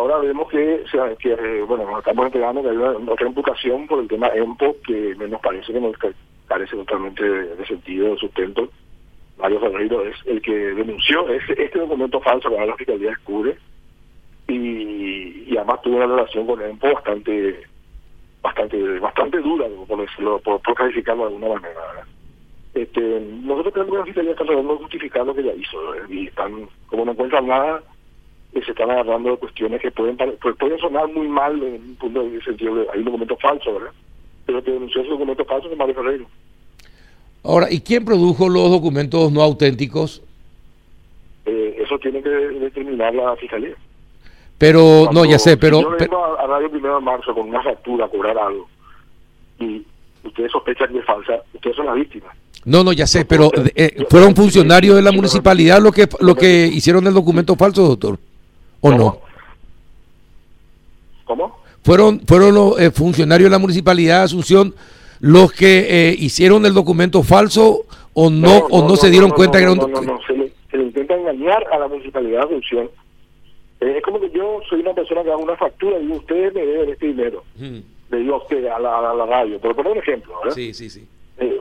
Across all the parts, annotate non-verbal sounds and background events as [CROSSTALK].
ahora vemos que, eh, bueno, estamos entregando que hay otra imputación por el tema EMPO que nos parece que nos carece totalmente de, sentido, de sustento. Mario Ferreiro es el que denunció este, este documento falso que la Fiscalía descubre y, y además tuvo una relación con EMPO bastante bastante bastante dura, por, decirlo, por, calificarlo de alguna manera. Este, nosotros creemos que la Fiscalía está tratando de justificar lo que ya hizo y están, como no encuentran nada, se están agarrando de cuestiones que pueden pues pueden sonar muy mal en un punto de sentido de hay un documento falso, ¿verdad? Pero que denunció ese documento falso es Mario Ferreiro. Ahora, ¿y quién produjo los documentos no auténticos? Eh, eso tiene que determinar la fiscalía. Pero, no, ya sé, pero... Si yo vengo a, Radio Primero de Marzo con una factura a cobrar algo y ustedes sospechan que es falsa, ustedes son las víctimas. No, no, ya sé, pero eh, ¿fueron funcionarios de la municipalidad lo que, lo que hicieron el documento falso, doctor? ¿O no? ¿Cómo? ¿Fueron, fueron los eh, funcionarios de la municipalidad de Asunción los que eh, hicieron el documento falso o no, o no, se dieron cuenta que era un documento? No, no, se le, se le, intenta engañar a la municipalidad de Asunción. Eh, es como que yo soy una persona que hago una factura y ustedes me deben este dinero. Hmm. Le digo a usted, a la, a la radio. Por poner un ejemplo, ¿verdad? Sí, sí, sí.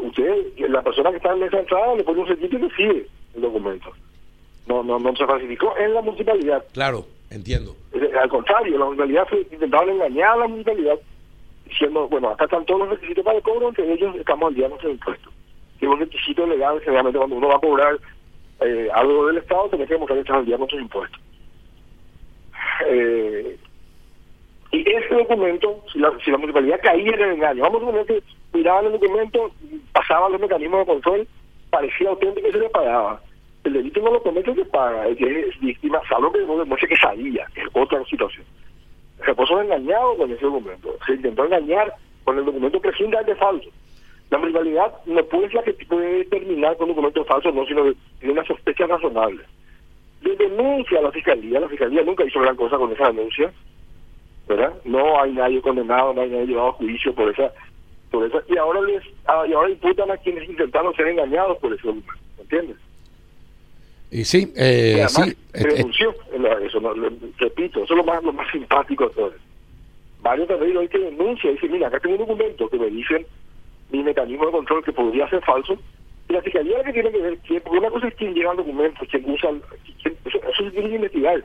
usted, la persona que está en esa entrada le pone un sentido y recibe el documento no, no, no se falsificó en la municipalidad. Claro, entiendo. Al contrario, la municipalidad fue, intentaron engañar a la municipalidad diciendo, bueno, acá están todos los requisitos para el cobro, entre ellos estamos al día nuestro impuesto. Que es un requisito legal, generalmente cuando uno va a cobrar eh, algo del Estado, tiene que demostrar que están al día nuestros impuestos. Eh, y ese documento, si la, si la municipalidad caía en el engaño, vamos a suponer que miraban el documento, pasaban los mecanismos de control, parecía auténtico y se le pagaba el delito no lo comete el que paga, el que es víctima, salvo que no demuestre que sabía, es otra situación. Se puso engañado con ese documento, se intentó engañar con el documento de falso. La rivalidad no puede ser la que puede terminar con un documento falso, no, sino que tiene una sospecha razonable. De denuncia a la fiscalía, la fiscalía nunca hizo gran cosa con esa denuncia, ¿verdad? No hay nadie condenado, no hay nadie llevado a juicio por esa, por esa, y ahora les, ah, y ahora imputan a quienes intentaron ser engañados por ese documento, ¿entiendes? Y sí, eh, sí. Renunció, eso repito, eso es lo más, lo más simpático de todo. Varios también hoy que denuncia y dice, mira, acá tengo un documento que me dicen mi mecanismo de control que podría ser falso. Y la fiscalía que tiene que ver, quién, porque una cosa es quién lleva el documento, quién usa, quién, eso, se tiene que investigar.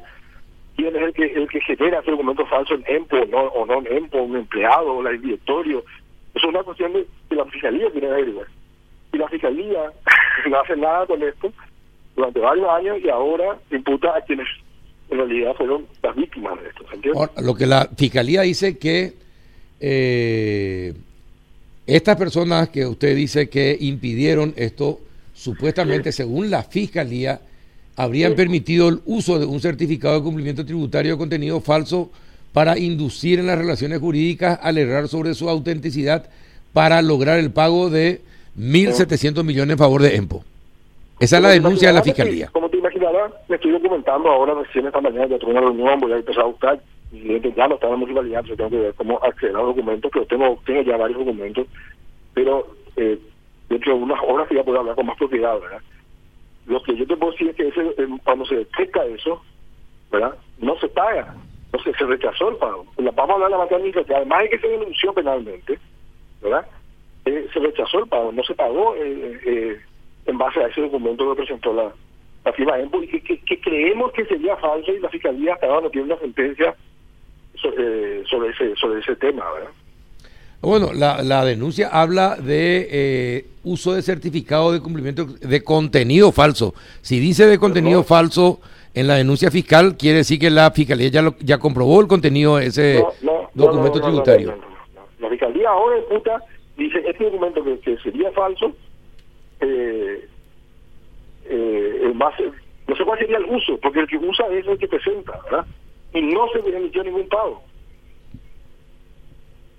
Quién es el que el que genera ese documento falso en EMPO o no, o no en EMPO, un empleado o el directorio. Eso es una cuestión de que la fiscalía tiene que averiguar. Y la fiscalía [LAUGHS] no hace nada con esto, durante varios años y ahora imputa a quienes en realidad fueron las víctimas de esto. lo que la fiscalía dice que eh, estas personas que usted dice que impidieron esto, supuestamente según la fiscalía, habrían permitido el uso de un certificado de cumplimiento tributario de contenido falso para inducir en las relaciones jurídicas al errar sobre su autenticidad para lograr el pago de 1.700 millones en favor de EMPO. Esa es la denuncia de la fiscalía. Como te imaginarás, me estoy documentando ahora recién esta mañana, ya tuve una reunión, voy a empezar a buscar, y ya no está en la municipalidad, yo tengo que ver cómo acceder a los documentos, pero tengo, tengo ya varios documentos, pero eh, dentro de unas horas ya puedo hablar con más propiedad, ¿verdad? Lo que yo te puedo decir es que ese, eh, cuando se detecta eso, ¿verdad? No se paga, no se, se rechazó el pago. Vamos a hablar de la materia administrativa, además de que se denunció penalmente, ¿verdad? Eh, se rechazó el pago, no se pagó eh, eh, en base a ese documento que presentó la, la firma EMPO y que, creemos que sería falso y la Fiscalía hasta ahora no tiene una sentencia sobre, sobre, ese, sobre ese tema, ¿verdad? Bueno, la, la denuncia habla de eh, uso de certificado de cumplimiento de contenido falso. Si dice de contenido falso en la denuncia fiscal, quiere decir que la fiscalía ya lo, ya comprobó el contenido de ese documento tributario. La fiscalía ahora puta dice este documento que, que sería falso eh, eh, no sé cuál sería el uso, porque el que usa es el que presenta, ¿verdad? Y no se le emitió ningún pago.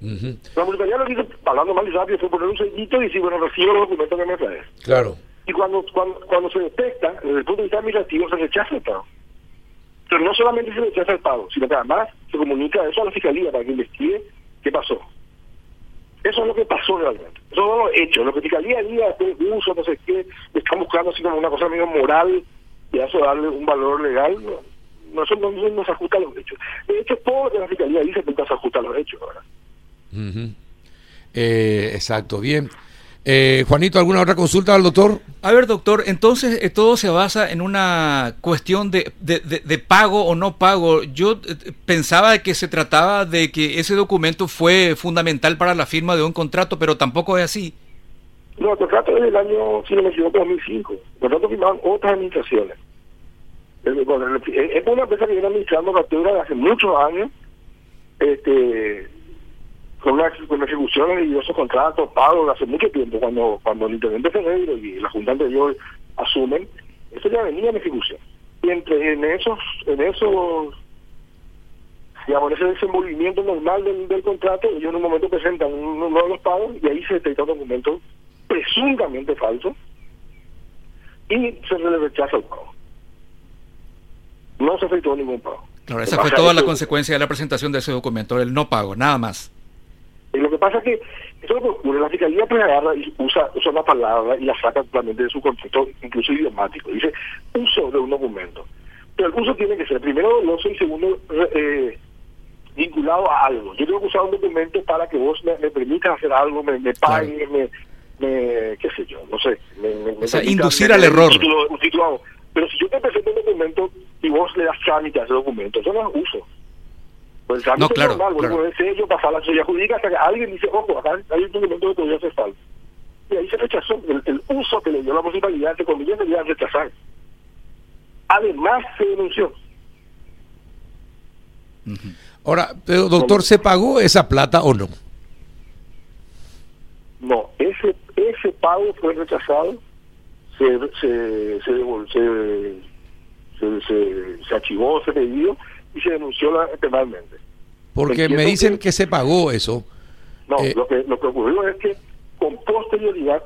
La municipalidad lo dice, hablando más rápido, fue poner un sellito y decir, bueno, recibo los documentos que me traes. Claro. Y cuando, cuando, cuando se detecta, desde el punto de vista administrativo, se rechaza el pago. Pero no solamente se rechaza el pago, sino que además se comunica eso a la fiscalía para que investigue qué pasó. Eso es lo que pasó realmente. Eso no lo hecho. Lo que Fiscalía diga, este uso, no sé qué, están buscando así como una cosa medio moral y a eso darle un valor legal, no, eso no, no se ajusta a los hechos. De hecho, todo la Fiscalía dice que se ajusta a los hechos, ¿verdad? Eh, exacto, bien. Eh, Juanito, ¿alguna otra consulta al doctor? A ver, doctor, entonces eh, todo se basa en una cuestión de, de- de- de pago o no pago. Yo eh, pensaba que se trataba de que ese documento fue fundamental para la firma de un contrato, pero tampoco es así. No, el contrato es del año, si no me equivoco, 2005. El contrato firmaban otras administraciones. Es bueno, el- es una empresa que viene administrando captura hace muchos años, este, con, una, con ejecuciones de diversos contratos pagos hace mucho tiempo, cuando cuando el intendente Ferreiro y la Junta anterior asumen, eso ya venía en ejecución. Y entre en esos, en esos digamos, ese desenvolvimiento normal del, del contrato, ellos en un momento presentan uno uno de los pagos y ahí se detecta un documento presuntamente falso y se le rechaza el pago. No se efectuó ningún pago. Claro, esa fue toda la consecuencia de la presentación de ese documento, el no pago, nada más. Pasa es que eso es lo que ocurre, la fiscalía pues agarra y usa, usa una palabra y la saca totalmente de su contexto, incluso idiomático. Dice uso de un documento. Pero el uso tiene que ser primero doloso y segundo eh, vinculado a algo. Yo tengo que usar un documento para que vos me, me permitas hacer algo, me, me pagues, me, me- qué sé yo, no sé. Me, O sea, inducir al error. Un título, un título. Pero si yo te presento un documento y vos le das trámite a ese documento, eso no es uso. Pues el trámite No, claro, normal, claro. pones sello, pasar la sociedad jurídica hasta que alguien dice, ojo, acá hay un documento que podría ser falso. Y ahí se rechazó. El, el uso que le dio la municipalidad, entre comillas, se iba a rechazar. Además, se denunció. Ahora, pero doctor, ¿se pagó esa plata o no? No, ese ese pago fue rechazado, se se se, se, se, se, se archivó ese pedido y se denunció penalmente. Porque me dicen que- que se pagó eso. No, Eh, lo que lo que ocurrió es que con posterioridad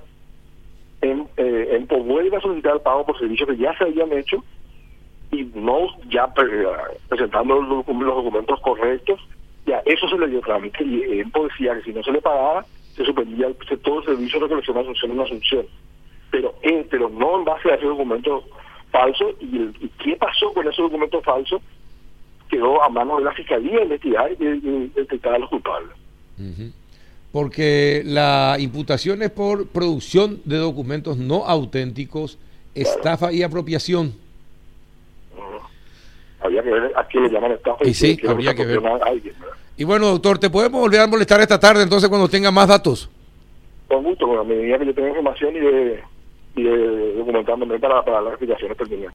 en, eh, en vuelve a solicitar el pago por servicios que ya se habían hecho y no ya pre- presentando los, los documentos correctos, ya eso se le dio trámite y en decía que si no se le pagaba se suspendía el- todo el servicio de recolección de asunción en asunción. Pero eh, pero no en base a ese documento falso y, el- y qué pasó con ese documento falso quedó a manos de la fiscalía investigar y, y detectar a los culpables. Porque la imputación es por producción de documentos no auténticos, estafa y apropiación. Había que ver a quién le llaman estafa Y sí, es lo habría que ver. alguien. Y bueno, doctor, ¿te podemos volver a molestar esta tarde entonces cuando tenga más datos? Con gusto, con la medida que yo tenga información y de, y de documentándome para, para las explicaciones pertinentes.